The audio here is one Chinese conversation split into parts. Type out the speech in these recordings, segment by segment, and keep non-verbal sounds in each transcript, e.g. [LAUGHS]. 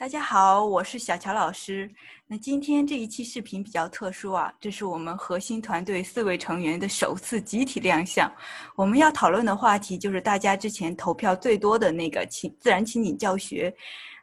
大家好，我是小乔老师。那今天这一期视频比较特殊啊，这是我们核心团队四位成员的首次集体亮相。我们要讨论的话题就是大家之前投票最多的那个情自然情景教学。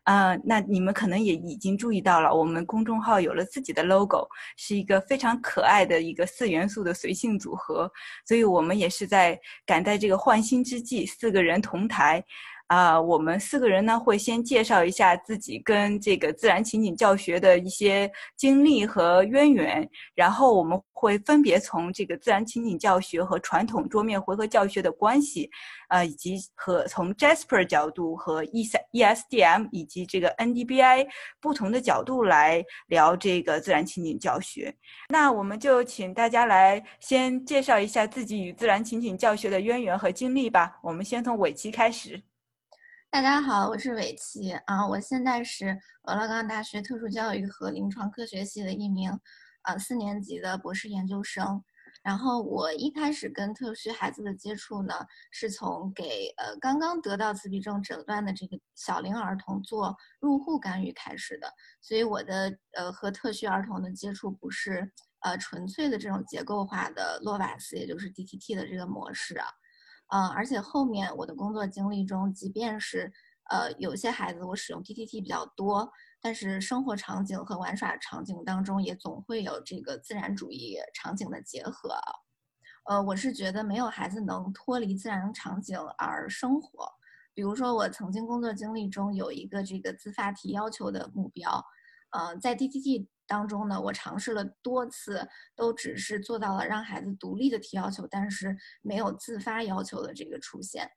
呃，那你们可能也已经注意到了，我们公众号有了自己的 logo，是一个非常可爱的一个四元素的随性组合。所以我们也是在赶在这个换新之际，四个人同台。啊，我们四个人呢会先介绍一下自己跟这个自然情景教学的一些经历和渊源，然后我们会分别从这个自然情景教学和传统桌面回合教学的关系，呃，以及和从 Jasper 角度和 E ESDM 以及这个 NDBI 不同的角度来聊这个自然情景教学。那我们就请大家来先介绍一下自己与自然情景教学的渊源和经历吧。我们先从尾期开始。大家好，我是韦琪啊，我现在是俄勒冈大学特殊教育和临床科学系的一名呃四年级的博士研究生。然后我一开始跟特需孩子的接触呢，是从给呃刚刚得到自闭症诊断的这个小龄儿童做入户干预开始的。所以我的呃和特需儿童的接触不是呃纯粹的这种结构化的洛瓦斯，也就是 DTT 的这个模式啊。嗯，而且后面我的工作经历中，即便是呃有些孩子我使用 TTT 比较多，但是生活场景和玩耍场景当中也总会有这个自然主义场景的结合。呃，我是觉得没有孩子能脱离自然场景而生活。比如说我曾经工作经历中有一个这个自发提要求的目标，呃，在 TTT。当中呢，我尝试了多次，都只是做到了让孩子独立的提要求，但是没有自发要求的这个出现。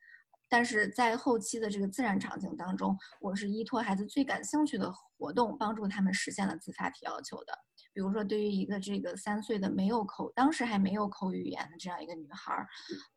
但是在后期的这个自然场景当中，我是依托孩子最感兴趣的活动，帮助他们实现了自发提要求的。比如说，对于一个这个三岁的没有口，当时还没有口语言的这样一个女孩儿，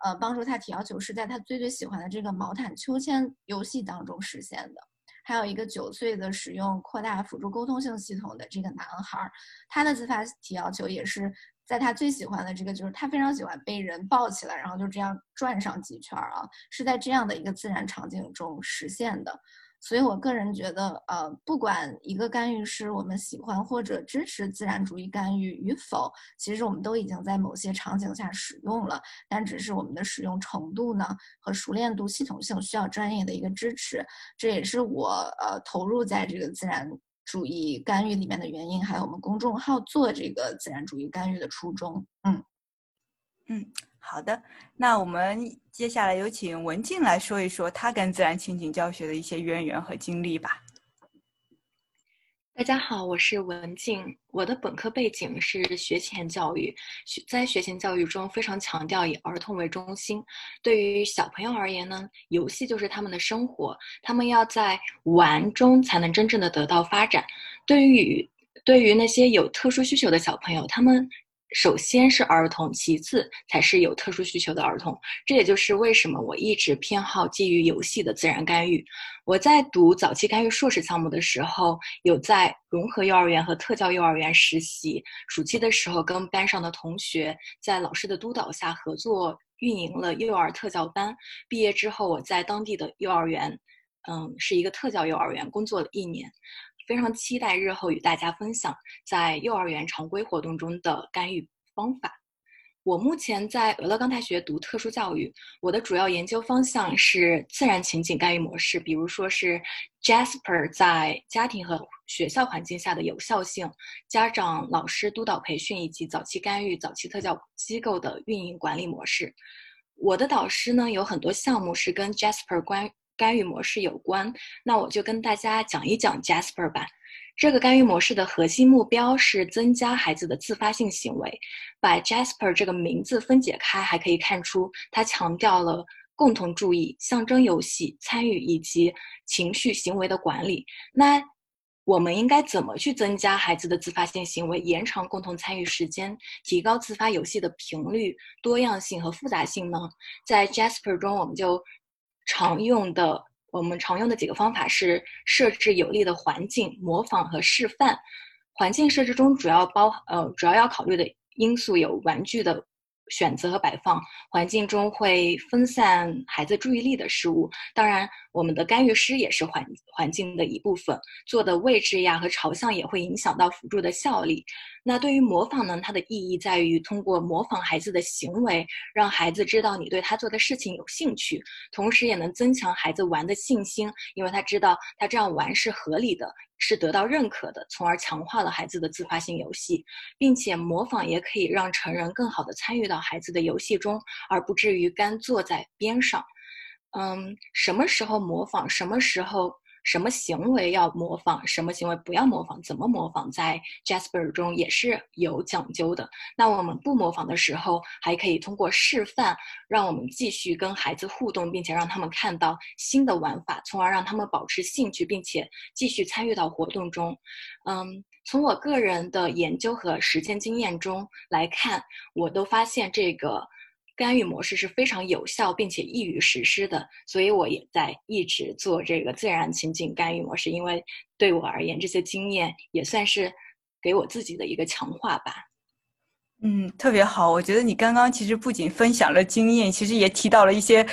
呃，帮助她提要求是在她最最喜欢的这个毛毯秋千游戏当中实现的。还有一个九岁的使用扩大辅助沟通性系统的这个男孩，他的自发体要求也是在他最喜欢的这个，就是他非常喜欢被人抱起来，然后就这样转上几圈啊，是在这样的一个自然场景中实现的。所以，我个人觉得，呃，不管一个干预师我们喜欢或者支持自然主义干预与否，其实我们都已经在某些场景下使用了，但只是我们的使用程度呢和熟练度、系统性需要专业的一个支持。这也是我呃投入在这个自然主义干预里面的原因，还有我们公众号做这个自然主义干预的初衷。嗯嗯。好的，那我们接下来有请文静来说一说她跟自然情景教学的一些渊源和经历吧。大家好，我是文静，我的本科背景是学前教育，学在学前教育中非常强调以儿童为中心。对于小朋友而言呢，游戏就是他们的生活，他们要在玩中才能真正的得到发展。对于对于那些有特殊需求的小朋友，他们。首先是儿童，其次才是有特殊需求的儿童。这也就是为什么我一直偏好基于游戏的自然干预。我在读早期干预硕士项目的时候，有在融合幼儿园和特教幼儿园实习。暑期的时候，跟班上的同学在老师的督导下合作运营了幼儿特教班。毕业之后，我在当地的幼儿园，嗯，是一个特教幼儿园工作了一年。非常期待日后与大家分享在幼儿园常规活动中的干预方法。我目前在俄勒冈大学读特殊教育，我的主要研究方向是自然情景干预模式，比如说是 Jasper 在家庭和学校环境下的有效性、家长、老师督导培训以及早期干预、早期特教机构的运营管理模式。我的导师呢有很多项目是跟 Jasper 关。干预模式有关，那我就跟大家讲一讲 Jasper 吧。这个干预模式的核心目标是增加孩子的自发性行为。把 Jasper 这个名字分解开，还可以看出它强调了共同注意、象征游戏、参与以及情绪行为的管理。那我们应该怎么去增加孩子的自发性行为，延长共同参与时间，提高自发游戏的频率、多样性和复杂性呢？在 Jasper 中，我们就常用的，我们常用的几个方法是设置有利的环境、模仿和示范。环境设置中主要包呃主要要考虑的因素有玩具的选择和摆放，环境中会分散孩子注意力的事物。当然，我们的干预师也是环环境的一部分，坐的位置呀和朝向也会影响到辅助的效力。那对于模仿呢？它的意义在于通过模仿孩子的行为，让孩子知道你对他做的事情有兴趣，同时也能增强孩子玩的信心，因为他知道他这样玩是合理的，是得到认可的，从而强化了孩子的自发性游戏，并且模仿也可以让成人更好的参与到孩子的游戏中，而不至于干坐在边上。嗯，什么时候模仿？什么时候？什么行为要模仿，什么行为不要模仿，怎么模仿，在 Jasper 中也是有讲究的。那我们不模仿的时候，还可以通过示范，让我们继续跟孩子互动，并且让他们看到新的玩法，从而让他们保持兴趣，并且继续参与到活动中。嗯，从我个人的研究和实践经验中来看，我都发现这个。干预模式是非常有效并且易于实施的，所以我也在一直做这个自然情景干预模式，因为对我而言，这些经验也算是给我自己的一个强化吧。嗯，特别好，我觉得你刚刚其实不仅分享了经验，其实也提到了一些。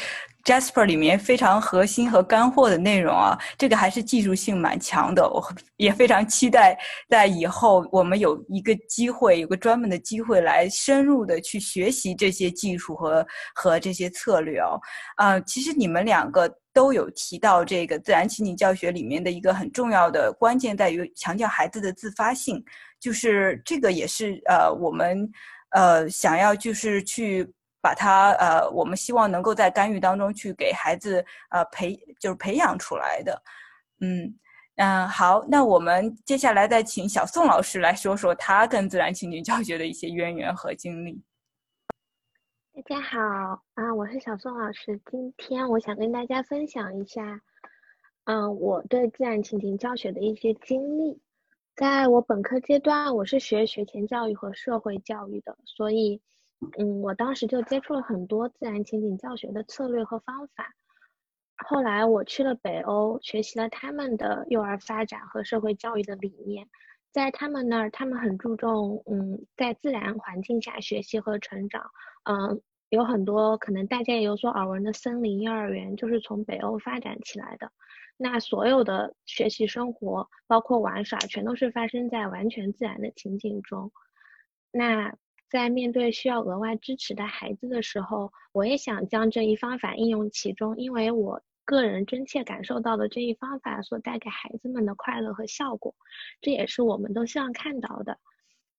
Jasper 里面非常核心和干货的内容啊，这个还是技术性蛮强的。我 [LAUGHS] 也非常期待在以后我们有一个机会，有个专门的机会来深入的去学习这些技术和和这些策略哦。啊，其实你们两个都有提到这个自然情景教学里面的一个很重要的关键在于强调孩子的自发性，就是这个也是呃我们呃想要就是去。把他呃，我们希望能够在干预当中去给孩子呃培就是培养出来的，嗯嗯好，那我们接下来再请小宋老师来说说他跟自然情景教学的一些渊源和经历。大家好啊，我是小宋老师，今天我想跟大家分享一下，嗯，我对自然情景教学的一些经历。在我本科阶段，我是学学前教育和社会教育的，所以。嗯，我当时就接触了很多自然情景教学的策略和方法。后来我去了北欧，学习了他们的幼儿发展和社会教育的理念。在他们那儿，他们很注重嗯，在自然环境下学习和成长。嗯，有很多可能大家也有所耳闻的森林幼儿园，就是从北欧发展起来的。那所有的学习生活，包括玩耍，全都是发生在完全自然的情景中。那。在面对需要额外支持的孩子的时候，我也想将这一方法应用其中，因为我个人真切感受到了这一方法所带给孩子们的快乐和效果，这也是我们都希望看到的。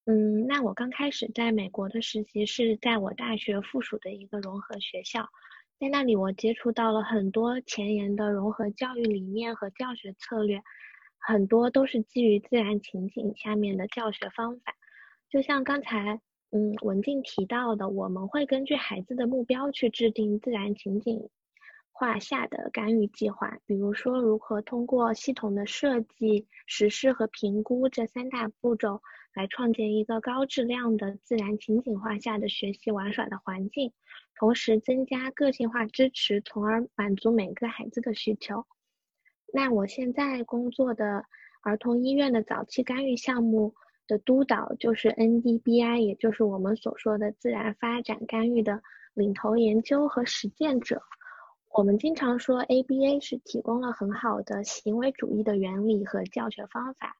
嗯，那我刚开始在美国的实习是在我大学附属的一个融合学校，在那里我接触到了很多前沿的融合教育理念和教学策略，很多都是基于自然情景下面的教学方法，就像刚才。嗯，文静提到的，我们会根据孩子的目标去制定自然情景化下的干预计划。比如说，如何通过系统的设计、实施和评估这三大步骤，来创建一个高质量的自然情景化下的学习玩耍的环境，同时增加个性化支持，从而满足每个孩子的需求。那我现在工作的儿童医院的早期干预项目。的督导就是 NDBI，也就是我们所说的自然发展干预的领头研究和实践者。我们经常说 ABA 是提供了很好的行为主义的原理和教学方法，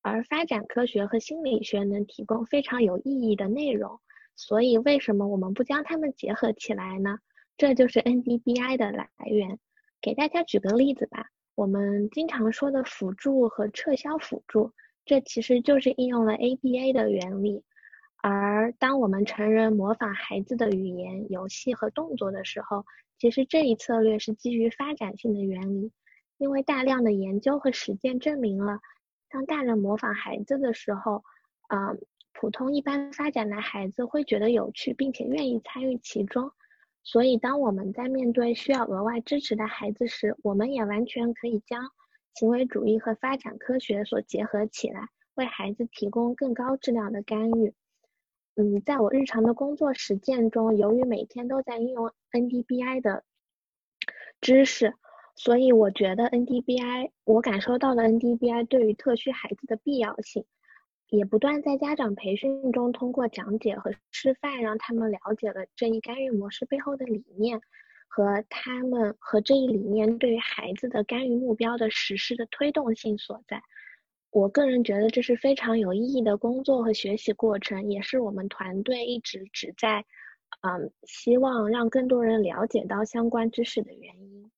而发展科学和心理学能提供非常有意义的内容。所以为什么我们不将它们结合起来呢？这就是 NDBI 的来源。给大家举个例子吧，我们经常说的辅助和撤销辅助。这其实就是应用了 ABA 的原理，而当我们成人模仿孩子的语言、游戏和动作的时候，其实这一策略是基于发展性的原理，因为大量的研究和实践证明了，当大人模仿孩子的时候，嗯，普通一般发展的孩子会觉得有趣，并且愿意参与其中。所以，当我们在面对需要额外支持的孩子时，我们也完全可以将。行为主义和发展科学所结合起来，为孩子提供更高质量的干预。嗯，在我日常的工作实践中，由于每天都在应用 NDBI 的知识，所以我觉得 NDBI，我感受到了 NDBI 对于特需孩子的必要性。也不断在家长培训中通过讲解和示范，让他们了解了这一干预模式背后的理念和他们和这一理念对于孩子的干预目标的实施的推动性所在。我个人觉得这是非常有意义的工作和学习过程，也是我们团队一直旨在，嗯，希望让更多人了解到相关知识的原因。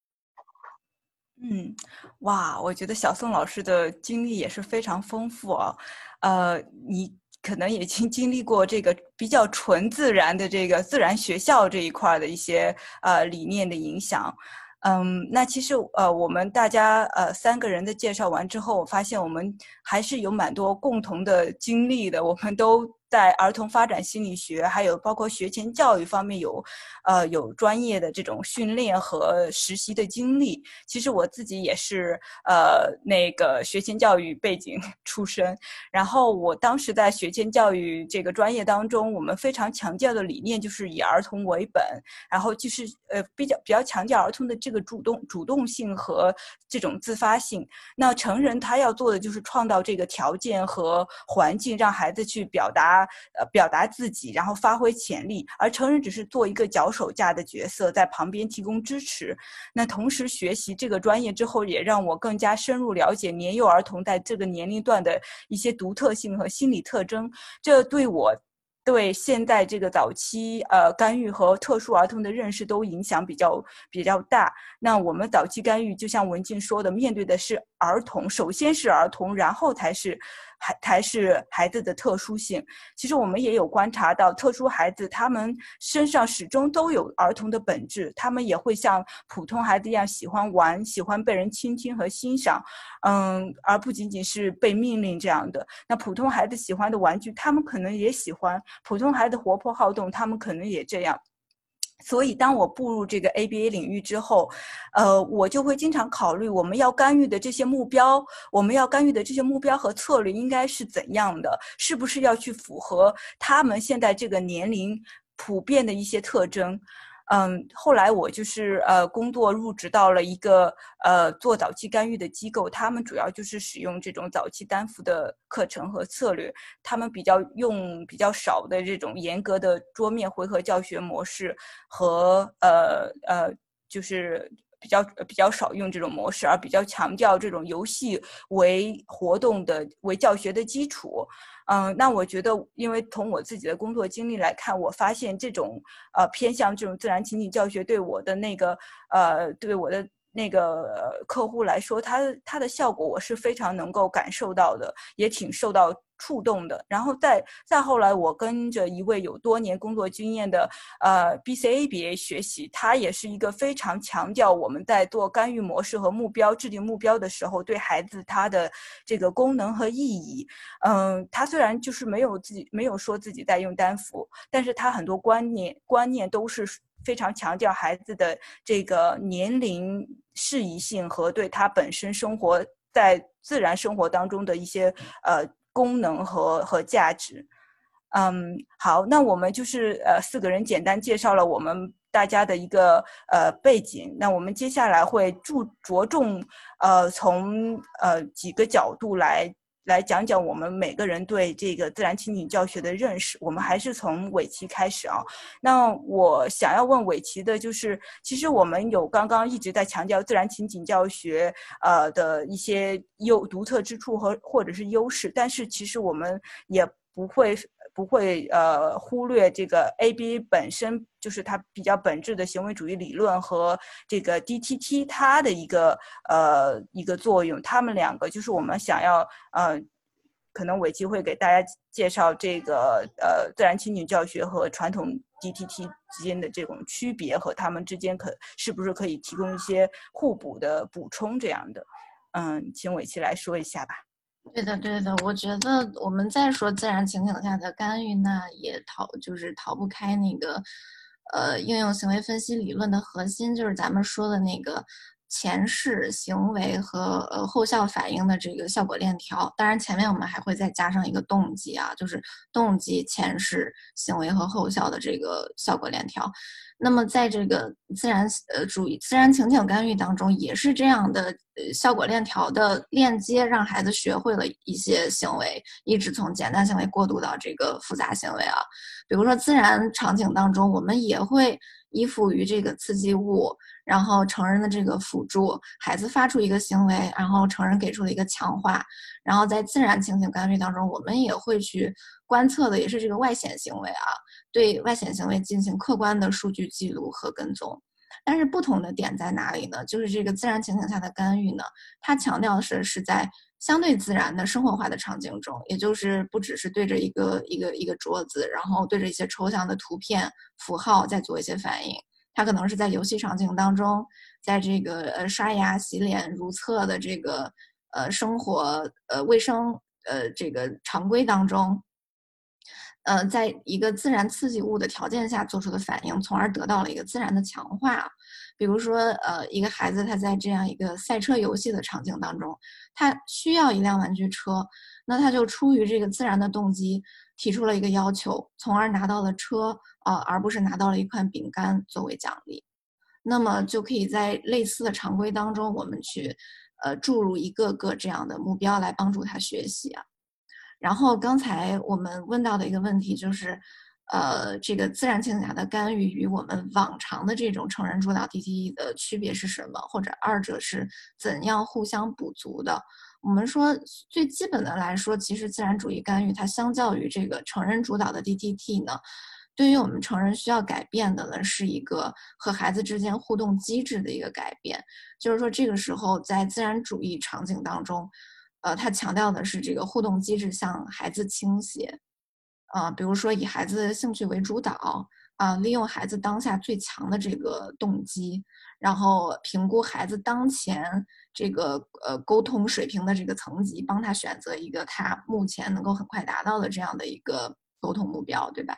嗯，哇，我觉得小宋老师的经历也是非常丰富啊。呃，你可能已经经历过这个比较纯自然的这个自然学校这一块的一些呃理念的影响。嗯，那其实呃，我们大家呃三个人的介绍完之后，我发现我们还是有蛮多共同的经历的，我们都。在儿童发展心理学，还有包括学前教育方面有，呃，有专业的这种训练和实习的经历。其实我自己也是，呃，那个学前教育背景 [LAUGHS] 出身。然后我当时在学前教育这个专业当中，我们非常强调的理念就是以儿童为本，然后就是呃比较比较强调儿童的这个主动主动性和这种自发性。那成人他要做的就是创造这个条件和环境，让孩子去表达。呃，表达自己，然后发挥潜力，而成人只是做一个脚手架的角色，在旁边提供支持。那同时学习这个专业之后，也让我更加深入了解年幼儿童在这个年龄段的一些独特性和心理特征。这对我对现在这个早期呃干预和特殊儿童的认识都影响比较比较大。那我们早期干预，就像文静说的，面对的是儿童，首先是儿童，然后才是。孩才是孩子的特殊性。其实我们也有观察到，特殊孩子他们身上始终都有儿童的本质，他们也会像普通孩子一样喜欢玩，喜欢被人倾听和欣赏，嗯，而不仅仅是被命令这样的。那普通孩子喜欢的玩具，他们可能也喜欢；普通孩子活泼好动，他们可能也这样。所以，当我步入这个 ABA 领域之后，呃，我就会经常考虑我们要干预的这些目标，我们要干预的这些目标和策略应该是怎样的？是不是要去符合他们现在这个年龄普遍的一些特征？嗯，后来我就是呃工作入职到了一个呃做早期干预的机构，他们主要就是使用这种早期单幅的课程和策略，他们比较用比较少的这种严格的桌面回合教学模式和呃呃就是比较比较少用这种模式，而比较强调这种游戏为活动的为教学的基础。嗯，那我觉得，因为从我自己的工作经历来看，我发现这种呃偏向这种自然情景教学对我的那个呃对我的那个客户来说，它它的效果我是非常能够感受到的，也挺受到。触动的，然后再再后来，我跟着一位有多年工作经验的呃 BCABA 学习，他也是一个非常强调我们在做干预模式和目标制定目标的时候，对孩子他的这个功能和意义。嗯，他虽然就是没有自己没有说自己在用单幅，但是他很多观念观念都是非常强调孩子的这个年龄适宜性和对它本身生活在自然生活当中的一些呃。功能和和价值，嗯，好，那我们就是呃四个人简单介绍了我们大家的一个呃背景，那我们接下来会注着重呃从呃几个角度来。来讲讲我们每个人对这个自然情景教学的认识。我们还是从尾奇开始啊。那我想要问尾奇的就是，其实我们有刚刚一直在强调自然情景教学呃的一些优独特之处和或者是优势，但是其实我们也不会。不会呃忽略这个 A B 本身就是它比较本质的行为主义理论和这个 D T T 它的一个呃一个作用，他们两个就是我们想要呃可能伟奇会给大家介绍这个呃自然情景教学和传统 D T T 之间的这种区别和他们之间可是不是可以提供一些互补的补充这样的，嗯，请伟奇来说一下吧。对的，对的，我觉得我们再说自然情景下的干预，那也逃就是逃不开那个，呃，应用行为分析理论的核心，就是咱们说的那个前视行为和呃后效反应的这个效果链条。当然，前面我们还会再加上一个动机啊，就是动机、前视行为和后效的这个效果链条。那么，在这个自然呃主义自然情景干预当中，也是这样的呃效果链条的链接，让孩子学会了一些行为，一直从简单行为过渡到这个复杂行为啊。比如说自然场景当中，我们也会依附于这个刺激物。然后成人的这个辅助，孩子发出一个行为，然后成人给出了一个强化，然后在自然情景干预当中，我们也会去观测的，也是这个外显行为啊，对外显行为进行客观的数据记录和跟踪。但是不同的点在哪里呢？就是这个自然情景下的干预呢，它强调的是是在相对自然的生活化的场景中，也就是不只是对着一个一个一个桌子，然后对着一些抽象的图片符号在做一些反应。他可能是在游戏场景当中，在这个呃刷牙、洗脸、如厕的这个呃生活呃卫生呃这个常规当中，呃，在一个自然刺激物的条件下做出的反应，从而得到了一个自然的强化。比如说，呃，一个孩子他在这样一个赛车游戏的场景当中，他需要一辆玩具车，那他就出于这个自然的动机。提出了一个要求，从而拿到了车啊，而不是拿到了一块饼干作为奖励。那么就可以在类似的常规当中，我们去呃注入一个个这样的目标来帮助他学习啊。然后刚才我们问到的一个问题就是，呃，这个自然情景下的干预与我们往常的这种成人主导 DTE 的区别是什么，或者二者是怎样互相补足的？我们说最基本的来说，其实自然主义干预它相较于这个成人主导的 DTT 呢，对于我们成人需要改变的呢，是一个和孩子之间互动机制的一个改变。就是说，这个时候在自然主义场景当中，呃，他强调的是这个互动机制向孩子倾斜，啊，比如说以孩子的兴趣为主导，啊，利用孩子当下最强的这个动机，然后评估孩子当前。这个呃沟通水平的这个层级，帮他选择一个他目前能够很快达到的这样的一个沟通目标，对吧？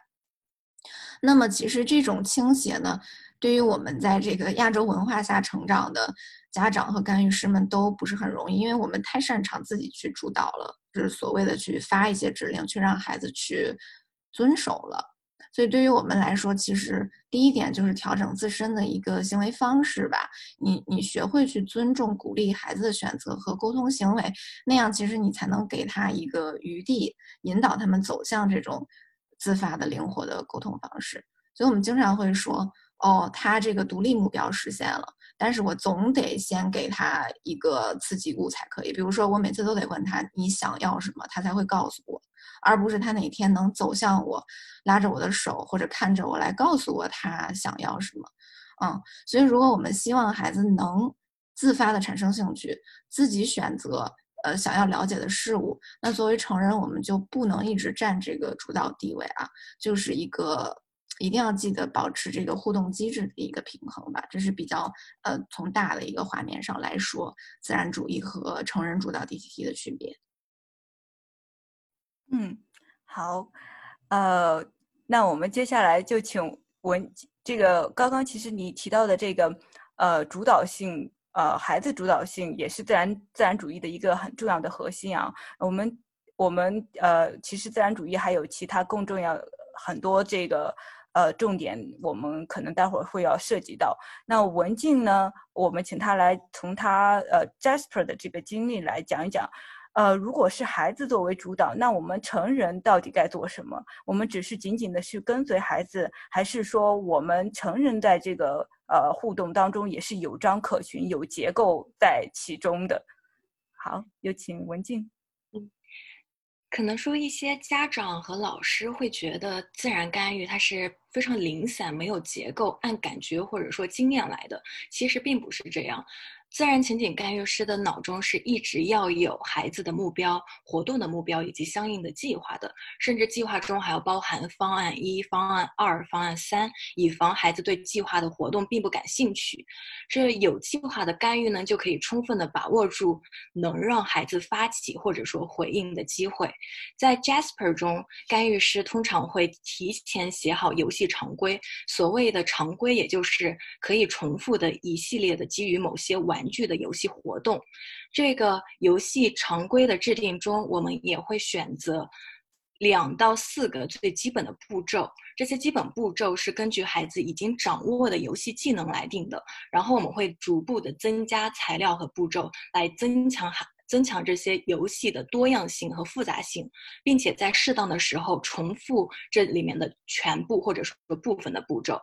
那么其实这种倾斜呢，对于我们在这个亚洲文化下成长的家长和干预师们都不是很容易，因为我们太擅长自己去主导了，就是所谓的去发一些指令，去让孩子去遵守了。所以对于我们来说，其实第一点就是调整自身的一个行为方式吧。你你学会去尊重、鼓励孩子的选择和沟通行为，那样其实你才能给他一个余地，引导他们走向这种自发的、灵活的沟通方式。所以我们经常会说，哦，他这个独立目标实现了，但是我总得先给他一个刺激物才可以。比如说，我每次都得问他你想要什么，他才会告诉我。而不是他哪天能走向我，拉着我的手，或者看着我来告诉我他想要什么，嗯，所以如果我们希望孩子能自发的产生兴趣，自己选择呃想要了解的事物，那作为成人我们就不能一直占这个主导地位啊，就是一个一定要记得保持这个互动机制的一个平衡吧，这是比较呃从大的一个画面上来说，自然主义和成人主导 DTT 的区别。嗯，好，呃，那我们接下来就请文这个刚刚其实你提到的这个呃主导性，呃孩子主导性也是自然自然主义的一个很重要的核心啊。我们我们呃其实自然主义还有其他更重要很多这个呃重点，我们可能待会儿会要涉及到。那文静呢，我们请他来从他呃 Jasper 的这个经历来讲一讲。呃，如果是孩子作为主导，那我们成人到底该做什么？我们只是仅仅的去跟随孩子，还是说我们成人在这个呃互动当中也是有章可循、有结构在其中的？好，有请文静。可能说一些家长和老师会觉得自然干预它是非常零散、没有结构、按感觉或者说经验来的，其实并不是这样。自然情景干预师的脑中是一直要有孩子的目标、活动的目标以及相应的计划的，甚至计划中还要包含方案一、方案二、方案三，以防孩子对计划的活动并不感兴趣。这有计划的干预呢，就可以充分的把握住能让孩子发起或者说回应的机会。在 Jasper 中，干预师通常会提前写好游戏常规，所谓的常规，也就是可以重复的一系列的基于某些玩。具的游戏活动，这个游戏常规的制定中，我们也会选择两到四个最基本的步骤。这些基本步骤是根据孩子已经掌握的游戏技能来定的，然后我们会逐步的增加材料和步骤，来增强孩增强这些游戏的多样性和复杂性，并且在适当的时候重复这里面的全部或者说部分的步骤，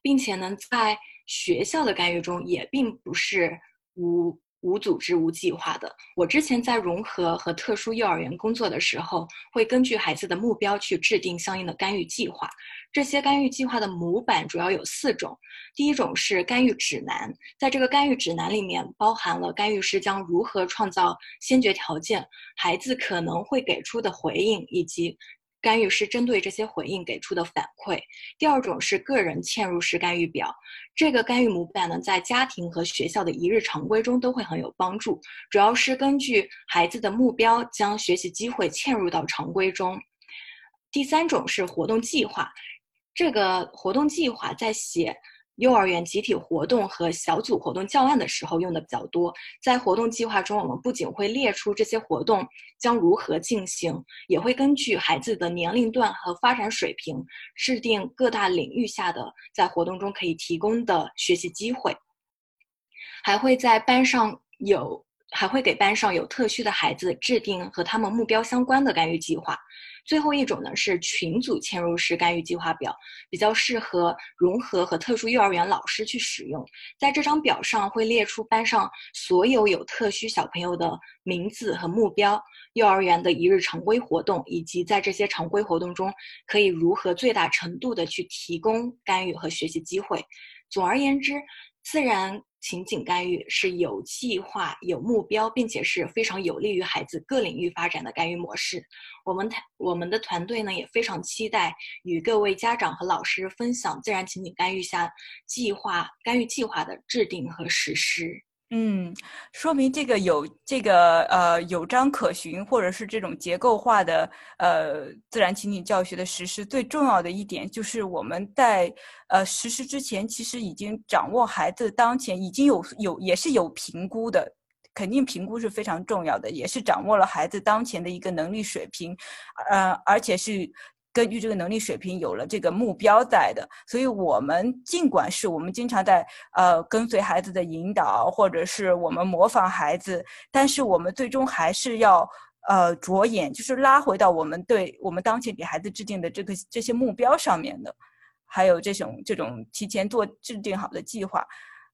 并且呢，在学校的干预中也并不是无。无组织、无计划的。我之前在融合和特殊幼儿园工作的时候，会根据孩子的目标去制定相应的干预计划。这些干预计划的模板主要有四种。第一种是干预指南，在这个干预指南里面包含了干预师将如何创造先决条件，孩子可能会给出的回应以及。干预是针对这些回应给出的反馈。第二种是个人嵌入式干预表，这个干预模板呢，在家庭和学校的一日常规中都会很有帮助，主要是根据孩子的目标将学习机会嵌入到常规中。第三种是活动计划，这个活动计划在写。幼儿园集体活动和小组活动教案的时候用的比较多。在活动计划中，我们不仅会列出这些活动将如何进行，也会根据孩子的年龄段和发展水平，制定各大领域下的在活动中可以提供的学习机会。还会在班上有，还会给班上有特需的孩子制定和他们目标相关的干预计划。最后一种呢是群组嵌入式干预计划表，比较适合融合和特殊幼儿园老师去使用。在这张表上会列出班上所有有特需小朋友的名字和目标，幼儿园的一日常规活动，以及在这些常规活动中可以如何最大程度的去提供干预和学习机会。总而言之，自然。情景干预是有计划、有目标，并且是非常有利于孩子各领域发展的干预模式。我们团我们的团队呢也非常期待与各位家长和老师分享自然情景干预下计划干预计划的制定和实施。嗯，说明这个有这个呃有章可循，或者是这种结构化的呃自然情景教学的实施，最重要的一点就是我们在呃实施之前，其实已经掌握孩子当前已经有有也是有评估的，肯定评估是非常重要的，也是掌握了孩子当前的一个能力水平，呃，而且是。根据这个能力水平有了这个目标在的，所以我们尽管是我们经常在呃跟随孩子的引导，或者是我们模仿孩子，但是我们最终还是要呃着眼，就是拉回到我们对我们当前给孩子制定的这个这些目标上面的，还有这种这种提前做制定好的计划，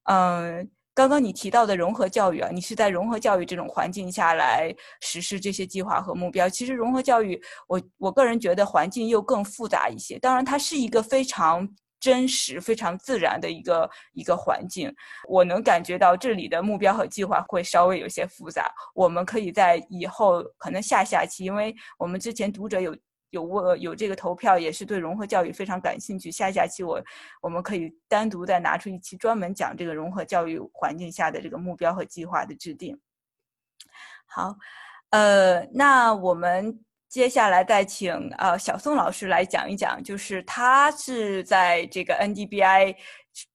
嗯。刚刚你提到的融合教育啊，你是在融合教育这种环境下来实施这些计划和目标。其实融合教育，我我个人觉得环境又更复杂一些。当然，它是一个非常真实、非常自然的一个一个环境。我能感觉到这里的目标和计划会稍微有些复杂。我们可以在以后可能下下期，因为我们之前读者有。有我有这个投票，也是对融合教育非常感兴趣。下下期我我们可以单独再拿出一期专门讲这个融合教育环境下的这个目标和计划的制定。好，呃，那我们接下来再请呃小宋老师来讲一讲，就是他是在这个 NDBI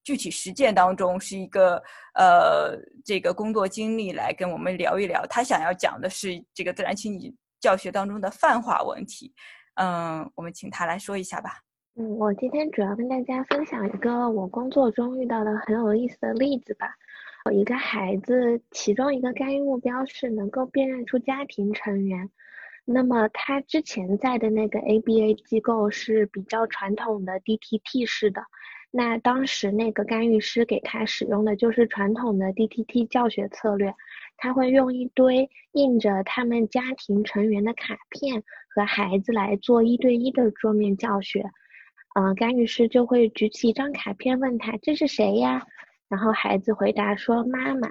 具体实践当中是一个呃这个工作经历，来跟我们聊一聊。他想要讲的是这个自然情景教学当中的泛化问题。嗯，我们请他来说一下吧。嗯，我今天主要跟大家分享一个我工作中遇到的很有意思的例子吧。有一个孩子，其中一个干预目标是能够辨认出家庭成员。那么他之前在的那个 ABA 机构是比较传统的 DTT 式的。那当时那个干预师给他使用的就是传统的 DTT 教学策略。他会用一堆印着他们家庭成员的卡片和孩子来做一对一的桌面教学，嗯，干预师就会举起一张卡片问他这是谁呀？然后孩子回答说妈妈，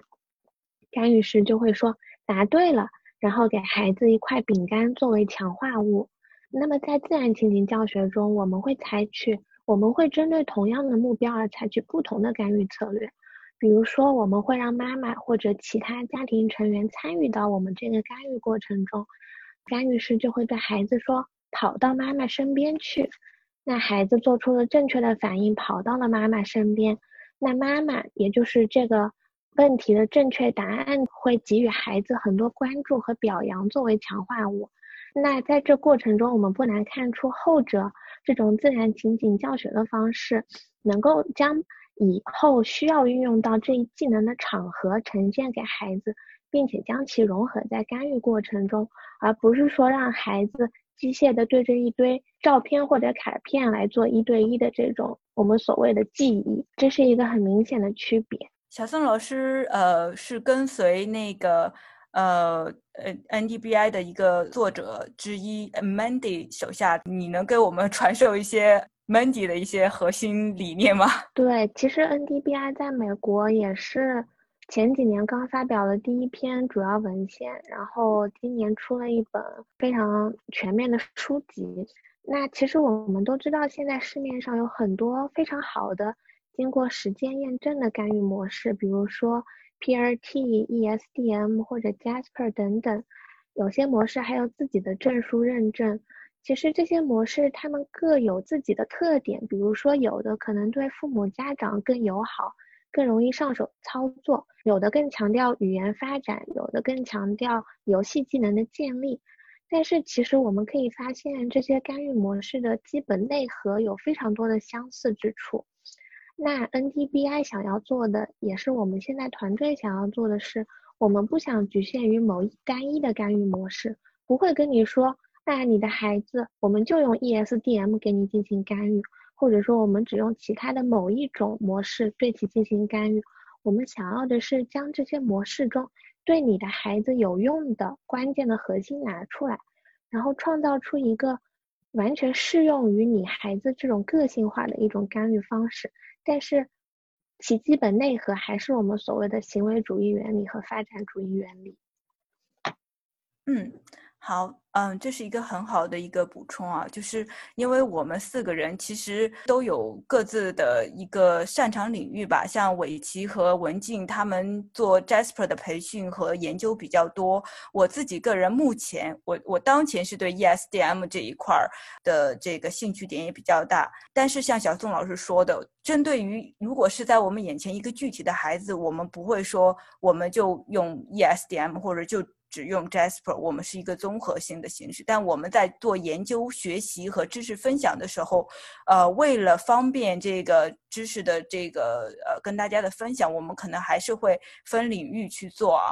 干预师就会说答对了，然后给孩子一块饼干作为强化物。那么在自然情景教学中，我们会采取，我们会针对同样的目标而采取不同的干预策略。比如说，我们会让妈妈或者其他家庭成员参与到我们这个干预过程中，干预师就会对孩子说：“跑到妈妈身边去。”那孩子做出了正确的反应，跑到了妈妈身边。那妈妈，也就是这个问题的正确答案，会给予孩子很多关注和表扬作为强化物。那在这过程中，我们不难看出后者这种自然情景教学的方式，能够将以后需要运用到这一技能的场合呈现给孩子，并且将其融合在干预过程中，而不是说让孩子机械的对着一堆照片或者卡片来做一对一的这种我们所谓的记忆，这是一个很明显的区别。小宋老师，呃，是跟随那个呃呃 NDBI 的一个作者之一 Mandy 手下，你能给我们 [LAUGHS] 传授一些 Mandy 的一些核心理念吗？[LAUGHS] 对，其实 NDBI 在美国也是前几年刚发表了第一篇主要文献，然后今年出了一本非常全面的书籍。那其实我们都知道，现在市面上有很多非常好的。经过实践验证的干预模式，比如说 PRT、ESDM 或者 Jasper 等等，有些模式还有自己的证书认证。其实这些模式它们各有自己的特点，比如说有的可能对父母家长更友好，更容易上手操作；有的更强调语言发展，有的更强调游戏技能的建立。但是其实我们可以发现，这些干预模式的基本内核有非常多的相似之处。那 NDBI 想要做的，也是我们现在团队想要做的是，我们不想局限于某一单一的干预模式，不会跟你说，那你的孩子我们就用 ESDM 给你进行干预，或者说我们只用其他的某一种模式对其进行干预。我们想要的是将这些模式中对你的孩子有用的关键的核心拿出来，然后创造出一个完全适用于你孩子这种个性化的一种干预方式。但是，其基本内核还是我们所谓的行为主义原理和发展主义原理。嗯，好。嗯，这是一个很好的一个补充啊，就是因为我们四个人其实都有各自的一个擅长领域吧，像伟奇和文静他们做 Jasper 的培训和研究比较多。我自己个人目前，我我当前是对 ESDM 这一块儿的这个兴趣点也比较大。但是像小宋老师说的，针对于如果是在我们眼前一个具体的孩子，我们不会说我们就用 ESDM 或者就。只用 Jasper，我们是一个综合性的形式。但我们在做研究、学习和知识分享的时候，呃，为了方便这个知识的这个呃跟大家的分享，我们可能还是会分领域去做啊。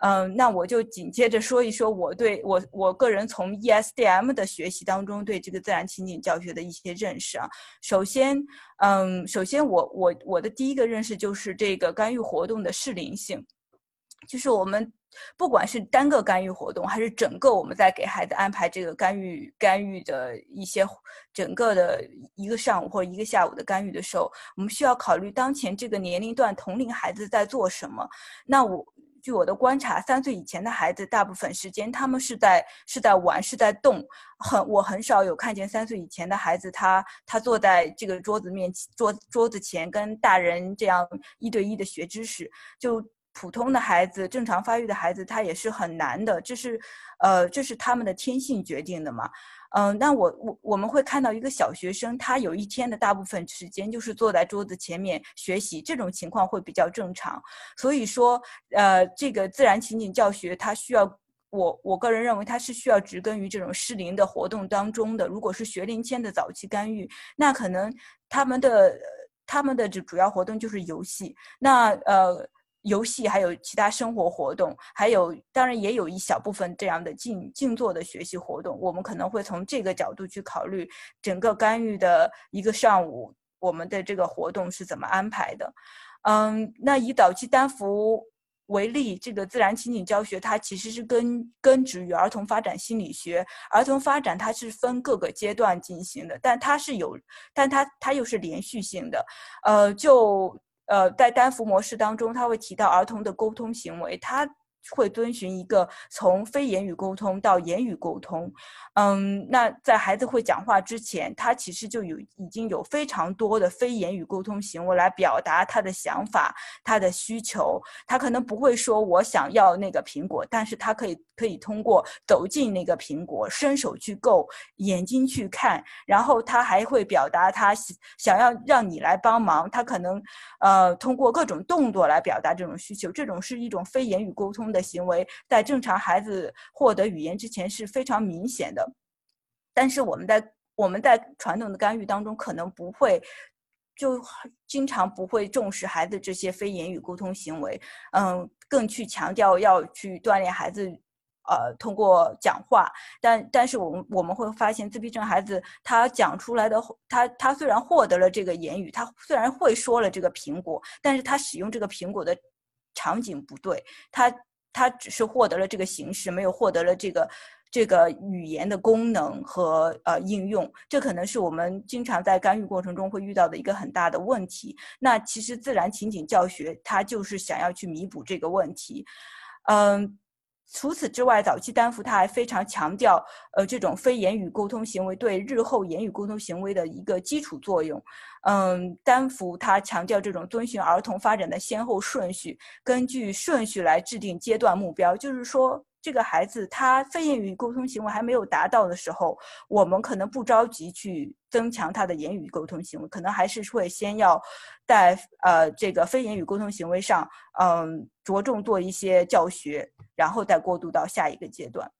嗯，那我就紧接着说一说我对我我个人从 ESDM 的学习当中对这个自然情景教学的一些认识啊。首先，嗯，首先我我我的第一个认识就是这个干预活动的适龄性，就是我们。不管是单个干预活动，还是整个我们在给孩子安排这个干预干预的一些整个的一个上午或者一个下午的干预的时候，我们需要考虑当前这个年龄段同龄孩子在做什么。那我据我的观察，三岁以前的孩子大部分时间他们是在是在玩是在动，很我很少有看见三岁以前的孩子他他坐在这个桌子面桌桌子前跟大人这样一对一的学知识就。普通的孩子，正常发育的孩子，他也是很难的，这是，呃，这是他们的天性决定的嘛。嗯，那我我我们会看到一个小学生，他有一天的大部分时间就是坐在桌子前面学习，这种情况会比较正常。所以说，呃，这个自然情景教学，它需要我我个人认为它是需要植根于这种适龄的活动当中的。如果是学龄前的早期干预，那可能他们的他们的这主要活动就是游戏。那呃。游戏还有其他生活活动，还有当然也有一小部分这样的静静坐的学习活动。我们可能会从这个角度去考虑整个干预的一个上午，我们的这个活动是怎么安排的。嗯，那以早期单幅为例，这个自然情景教学它其实是根根植于儿童发展心理学。儿童发展它是分各个阶段进行的，但它是有，但它它又是连续性的。呃，就。呃，在单幅模式当中，他会提到儿童的沟通行为，他会遵循一个从非言语沟通到言语沟通。嗯，那在孩子会讲话之前，他其实就有已经有非常多的非言语沟通行为来表达他的想法、他的需求。他可能不会说我想要那个苹果，但是他可以可以通过走进那个苹果，伸手去够，眼睛去看，然后他还会表达他想要让你来帮忙。他可能呃通过各种动作来表达这种需求。这种是一种非言语沟通的。的行为，在正常孩子获得语言之前是非常明显的。但是我们在我们在传统的干预当中，可能不会就经常不会重视孩子这些非言语沟通行为，嗯，更去强调要去锻炼孩子。呃，通过讲话，但但是我们我们会发现，自闭症孩子他讲出来的，他他虽然获得了这个言语，他虽然会说了这个苹果，但是他使用这个苹果的场景不对，他他只是获得了这个形式，没有获得了这个这个语言的功能和呃应用，这可能是我们经常在干预过程中会遇到的一个很大的问题。那其实自然情景教学，它就是想要去弥补这个问题，嗯。除此之外，早期单幅他还非常强调，呃，这种非言语沟通行为对日后言语沟通行为的一个基础作用。嗯，单幅他强调这种遵循儿童发展的先后顺序，根据顺序来制定阶段目标，就是说。这个孩子他非言语沟通行为还没有达到的时候，我们可能不着急去增强他的言语沟通行为，可能还是会先要在呃这个非言语沟通行为上，嗯，着重做一些教学，然后再过渡到下一个阶段，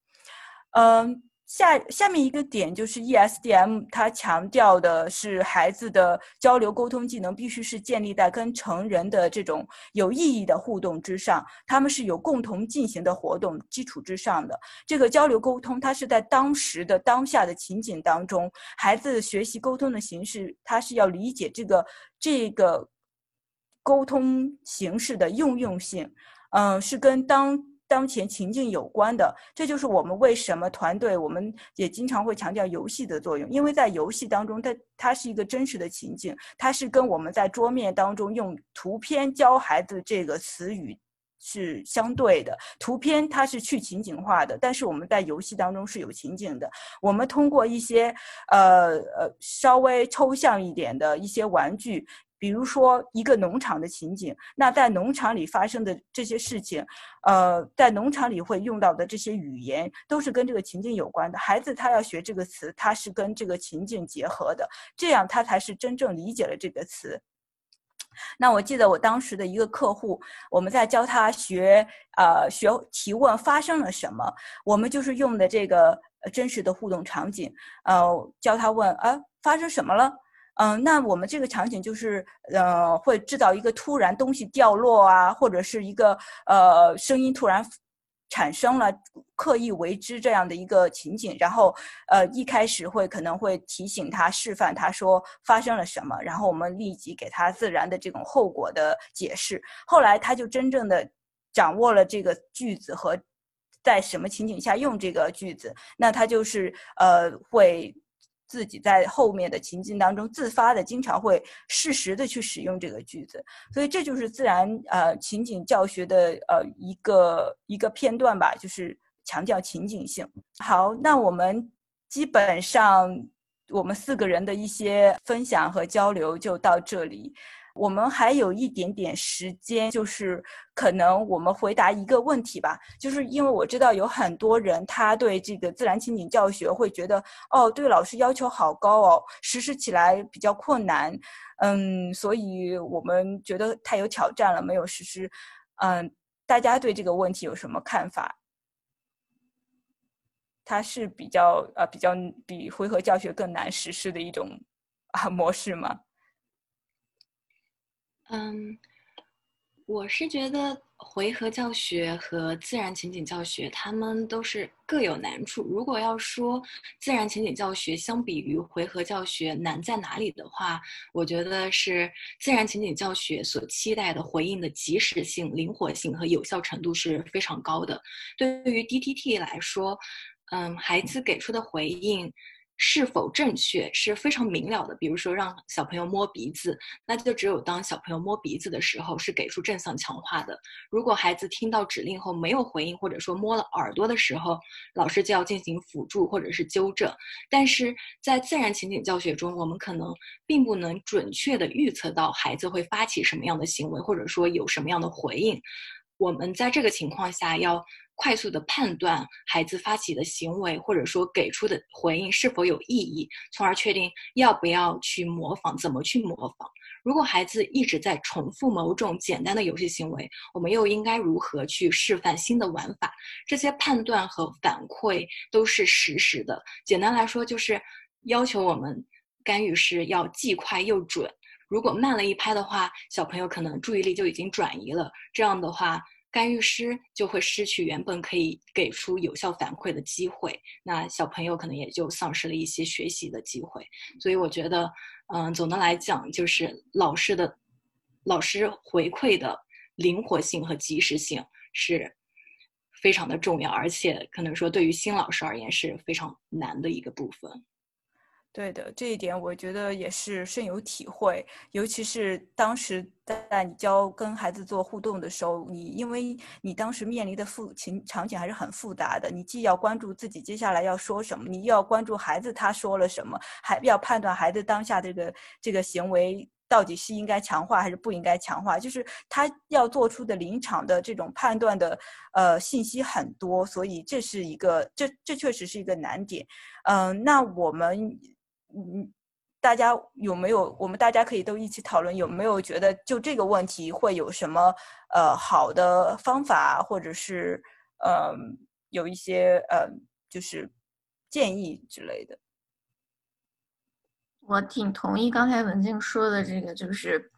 嗯。下下面一个点就是 ESDM，它强调的是孩子的交流沟通技能必须是建立在跟成人的这种有意义的互动之上，他们是有共同进行的活动基础之上的。这个交流沟通，它是在当时的当下的情景当中，孩子学习沟通的形式，他是要理解这个这个沟通形式的应用性，嗯，是跟当。当前情境有关的，这就是我们为什么团队，我们也经常会强调游戏的作用，因为在游戏当中，它它是一个真实的情境，它是跟我们在桌面当中用图片教孩子这个词语是相对的。图片它是去情景化的，但是我们在游戏当中是有情景的。我们通过一些呃呃稍微抽象一点的一些玩具。比如说一个农场的情景，那在农场里发生的这些事情，呃，在农场里会用到的这些语言，都是跟这个情境有关的。孩子他要学这个词，他是跟这个情境结合的，这样他才是真正理解了这个词。那我记得我当时的一个客户，我们在教他学，呃，学提问发生了什么，我们就是用的这个真实的互动场景，呃，教他问，啊，发生什么了？嗯，那我们这个场景就是，呃，会制造一个突然东西掉落啊，或者是一个呃声音突然产生了，刻意为之这样的一个情景。然后，呃，一开始会可能会提醒他、示范他说发生了什么，然后我们立即给他自然的这种后果的解释。后来他就真正的掌握了这个句子和在什么情景下用这个句子，那他就是呃会。自己在后面的情境当中自发的，经常会适时的去使用这个句子，所以这就是自然呃情景教学的呃一个一个片段吧，就是强调情景性。好，那我们基本上我们四个人的一些分享和交流就到这里。我们还有一点点时间，就是可能我们回答一个问题吧。就是因为我知道有很多人他对这个自然情景教学会觉得，哦，对老师要求好高哦，实施起来比较困难，嗯，所以我们觉得太有挑战了，没有实施。嗯，大家对这个问题有什么看法？它是比较呃比较比回合教学更难实施的一种啊模式吗？嗯，我是觉得回合教学和自然情景教学，他们都是各有难处。如果要说自然情景教学相比于回合教学难在哪里的话，我觉得是自然情景教学所期待的回应的及时性、灵活性和有效程度是非常高的。对于 DTT 来说，嗯，孩子给出的回应。是否正确是非常明了的。比如说，让小朋友摸鼻子，那就只有当小朋友摸鼻子的时候是给出正向强化的。如果孩子听到指令后没有回应，或者说摸了耳朵的时候，老师就要进行辅助或者是纠正。但是在自然情景教学中，我们可能并不能准确的预测到孩子会发起什么样的行为，或者说有什么样的回应。我们在这个情况下要。快速的判断孩子发起的行为，或者说给出的回应是否有意义，从而确定要不要去模仿，怎么去模仿。如果孩子一直在重复某种简单的游戏行为，我们又应该如何去示范新的玩法？这些判断和反馈都是实时的。简单来说，就是要求我们干预时要既快又准。如果慢了一拍的话，小朋友可能注意力就已经转移了。这样的话，干预师就会失去原本可以给出有效反馈的机会，那小朋友可能也就丧失了一些学习的机会。所以我觉得，嗯，总的来讲，就是老师的老师回馈的灵活性和及时性是非常的重要，而且可能说对于新老师而言是非常难的一个部分。对的，这一点我觉得也是深有体会。尤其是当时在你教跟孩子做互动的时候，你因为你当时面临的复情场景还是很复杂的，你既要关注自己接下来要说什么，你又要关注孩子他说了什么，还要判断孩子当下这个这个行为到底是应该强化还是不应该强化，就是他要做出的临场的这种判断的呃信息很多，所以这是一个这这确实是一个难点。嗯，那我们。嗯，大家有没有？我们大家可以都一起讨论，有没有觉得就这个问题会有什么呃好的方法，或者是呃有一些呃就是建议之类的？我挺同意刚才文静说的这个，就是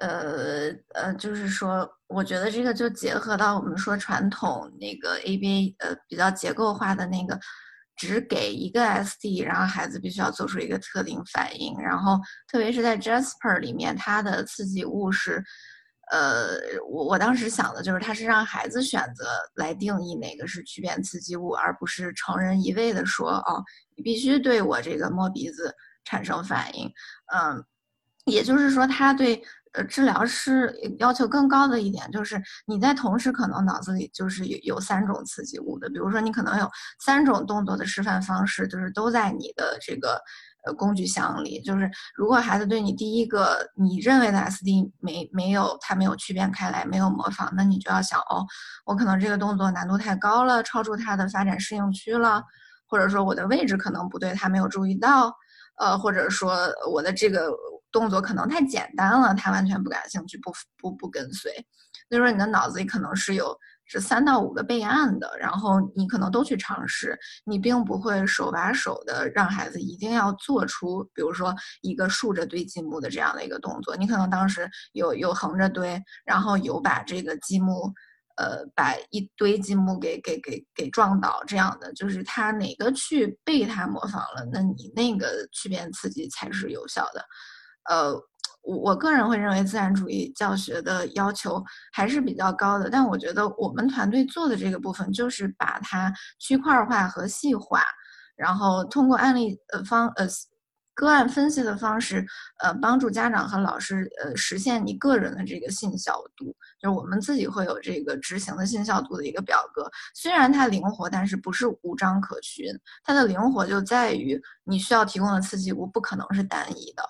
呃呃，就是说，我觉得这个就结合到我们说传统那个 ABA 呃比较结构化的那个。只给一个 SD，然后孩子必须要做出一个特定反应。然后，特别是在 Jasper 里面，它的刺激物是，呃，我我当时想的就是，它是让孩子选择来定义哪个是曲变刺激物，而不是成人一味的说，哦，你必须对我这个摸鼻子产生反应。嗯，也就是说，他对。呃，治疗师要求更高的一点就是，你在同时可能脑子里就是有有三种刺激物的，比如说你可能有三种动作的示范方式，就是都在你的这个呃工具箱里。就是如果孩子对你第一个你认为的 SD 没没有他没有区别开来，没有模仿，那你就要想哦，我可能这个动作难度太高了，超出他的发展适应区了，或者说我的位置可能不对，他没有注意到，呃，或者说我的这个。动作可能太简单了，他完全不感兴趣，不不不跟随。所以说，你的脑子里可能是有是三到五个备案的，然后你可能都去尝试，你并不会手把手的让孩子一定要做出，比如说一个竖着堆积木的这样的一个动作。你可能当时有有横着堆，然后有把这个积木，呃，把一堆积木给给给给撞倒这样的，就是他哪个去被他模仿了，那你那个去变刺激才是有效的。呃，我我个人会认为自然主义教学的要求还是比较高的，但我觉得我们团队做的这个部分就是把它区块化和细化，然后通过案例呃方呃个案分析的方式，呃帮助家长和老师呃实现你个人的这个信效度。就是我们自己会有这个执行的信效度的一个表格，虽然它灵活，但是不是无章可循。它的灵活就在于你需要提供的刺激物不可能是单一的。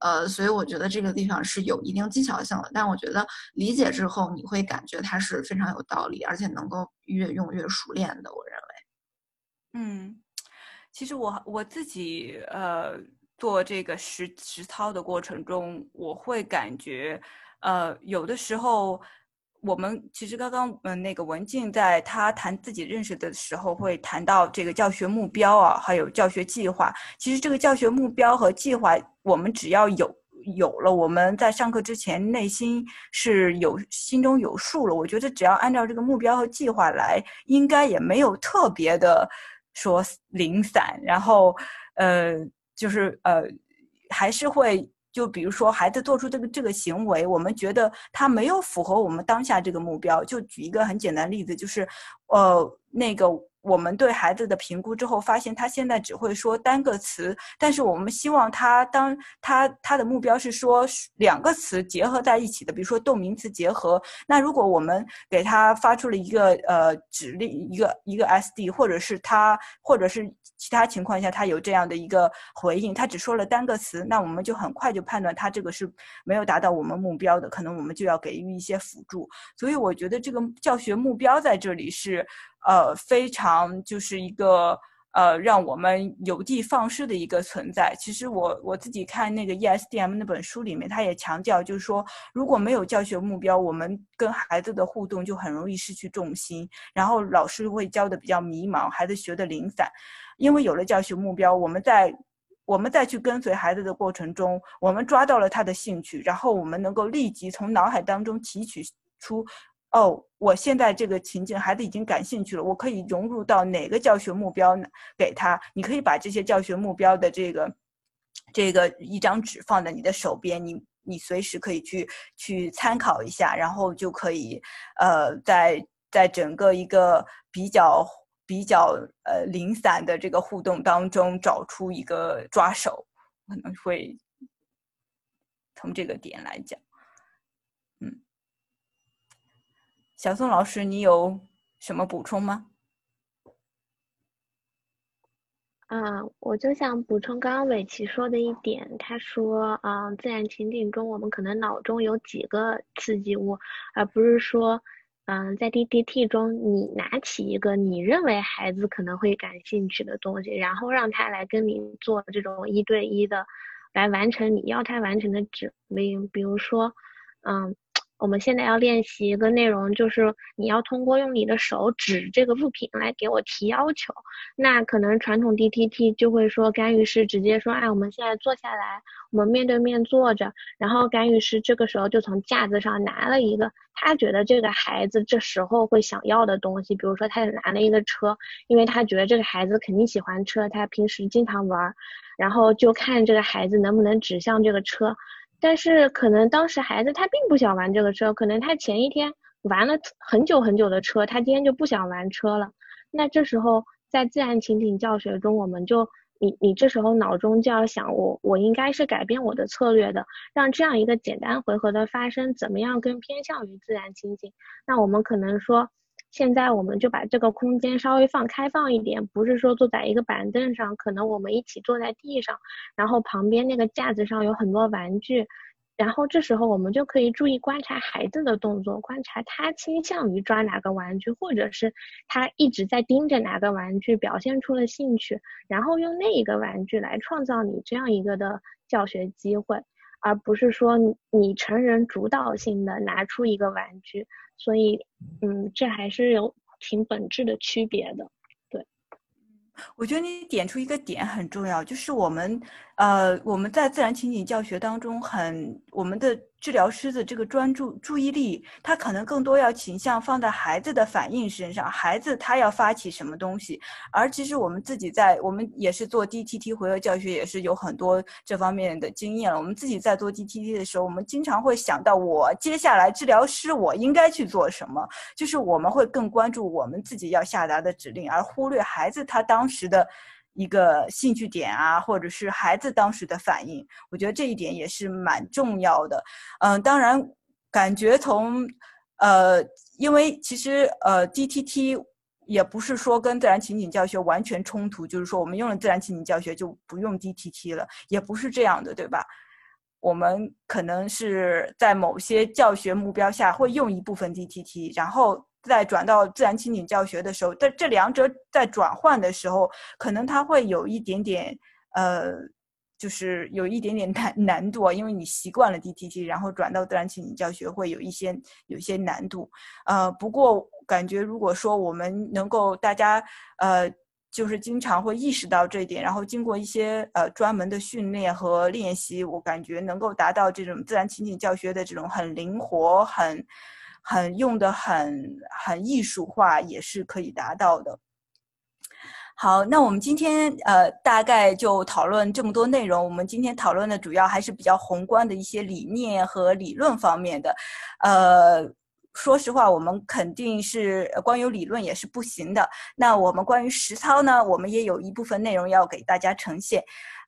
呃，所以我觉得这个地方是有一定技巧性的，但我觉得理解之后，你会感觉它是非常有道理，而且能够越用越熟练的。我认为，嗯，其实我我自己呃做这个实实操的过程中，我会感觉，呃，有的时候。我们其实刚刚嗯，那个文静在他谈自己认识的时候，会谈到这个教学目标啊，还有教学计划。其实这个教学目标和计划，我们只要有有了，我们在上课之前内心是有心中有数了。我觉得只要按照这个目标和计划来，应该也没有特别的说零散。然后呃，就是呃，还是会。就比如说，孩子做出这个这个行为，我们觉得他没有符合我们当下这个目标。就举一个很简单的例子，就是，呃，那个。我们对孩子的评估之后，发现他现在只会说单个词，但是我们希望他当他他的目标是说两个词结合在一起的，比如说动名词结合。那如果我们给他发出了一个呃指令，一个一个 SD，或者是他或者是其他情况下他有这样的一个回应，他只说了单个词，那我们就很快就判断他这个是没有达到我们目标的，可能我们就要给予一些辅助。所以我觉得这个教学目标在这里是。呃，非常就是一个呃，让我们有的放矢的一个存在。其实我我自己看那个 ESDM 那本书里面，他也强调，就是说如果没有教学目标，我们跟孩子的互动就很容易失去重心，然后老师会教的比较迷茫，孩子学的零散。因为有了教学目标，我们在我们再去跟随孩子的过程中，我们抓到了他的兴趣，然后我们能够立即从脑海当中提取出。哦，我现在这个情境，孩子已经感兴趣了，我可以融入到哪个教学目标呢？给他，你可以把这些教学目标的这个这个一张纸放在你的手边，你你随时可以去去参考一下，然后就可以呃，在在整个一个比较比较呃零散的这个互动当中找出一个抓手，可能会从这个点来讲。小宋老师，你有什么补充吗？啊，我就想补充刚刚伟奇说的一点，他说，嗯，自然情景中我们可能脑中有几个刺激物，而不是说，嗯，在 D D T 中你拿起一个你认为孩子可能会感兴趣的东西，然后让他来跟你做这种一对一的，来完成你要他完成的指令，比如说，嗯。我们现在要练习一个内容，就是你要通过用你的手指这个物品来给我提要求。那可能传统 D T T 就会说，干预师直接说，哎，我们现在坐下来，我们面对面坐着。然后干预师这个时候就从架子上拿了一个他觉得这个孩子这时候会想要的东西，比如说他拿了一个车，因为他觉得这个孩子肯定喜欢车，他平时经常玩。然后就看这个孩子能不能指向这个车。但是可能当时孩子他并不想玩这个车，可能他前一天玩了很久很久的车，他今天就不想玩车了。那这时候在自然情景教学中，我们就你你这时候脑中就要想，我我应该是改变我的策略的，让这样一个简单回合的发生，怎么样更偏向于自然情景？那我们可能说。现在我们就把这个空间稍微放开放一点，不是说坐在一个板凳上，可能我们一起坐在地上，然后旁边那个架子上有很多玩具，然后这时候我们就可以注意观察孩子的动作，观察他倾向于抓哪个玩具，或者是他一直在盯着哪个玩具，表现出了兴趣，然后用那一个玩具来创造你这样一个的教学机会，而不是说你成人主导性的拿出一个玩具。所以，嗯，这还是有挺本质的区别的。对，我觉得你点出一个点很重要，就是我们，呃，我们在自然情景教学当中，很我们的。治疗师的这个专注注意力，他可能更多要倾向放在孩子的反应身上，孩子他要发起什么东西。而其实我们自己在，我们也是做 DTT 回合教学，也是有很多这方面的经验了。我们自己在做 DTT 的时候，我们经常会想到，我接下来治疗师我应该去做什么，就是我们会更关注我们自己要下达的指令，而忽略孩子他当时的。一个兴趣点啊，或者是孩子当时的反应，我觉得这一点也是蛮重要的。嗯，当然，感觉从呃，因为其实呃，DTT 也不是说跟自然情景教学完全冲突，就是说我们用了自然情景教学就不用 DTT 了，也不是这样的，对吧？我们可能是在某些教学目标下会用一部分 DTT，然后。在转到自然情景教学的时候，在这两者在转换的时候，可能它会有一点点，呃，就是有一点点难难度啊，因为你习惯了 DTT，然后转到自然情景教学会有一些有一些难度，呃，不过感觉如果说我们能够大家呃，就是经常会意识到这一点，然后经过一些呃专门的训练和练习，我感觉能够达到这种自然情景教学的这种很灵活很。很用的很很艺术化，也是可以达到的。好，那我们今天呃大概就讨论这么多内容。我们今天讨论的主要还是比较宏观的一些理念和理论方面的。呃，说实话，我们肯定是光有理论也是不行的。那我们关于实操呢，我们也有一部分内容要给大家呈现。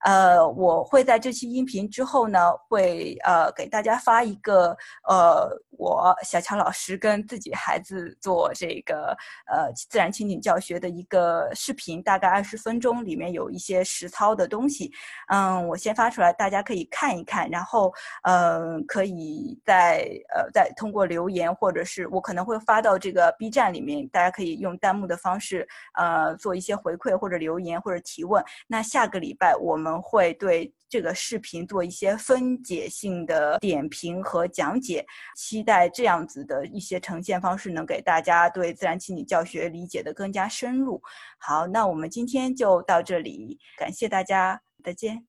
呃，我会在这期音频之后呢，会呃给大家发一个呃我小乔老师跟自己孩子做这个呃自然情景教学的一个视频，大概二十分钟，里面有一些实操的东西。嗯，我先发出来，大家可以看一看，然后嗯可以再呃再通过留言或者是我可能会发到这个 B 站里面，大家可以用弹幕的方式呃做一些回馈或者留言或者提问。那下个礼拜我们会对这个视频做一些分解性的点评和讲解，期待这样子的一些呈现方式能给大家对自然情景教学理解的更加深入。好，那我们今天就到这里，感谢大家，再见。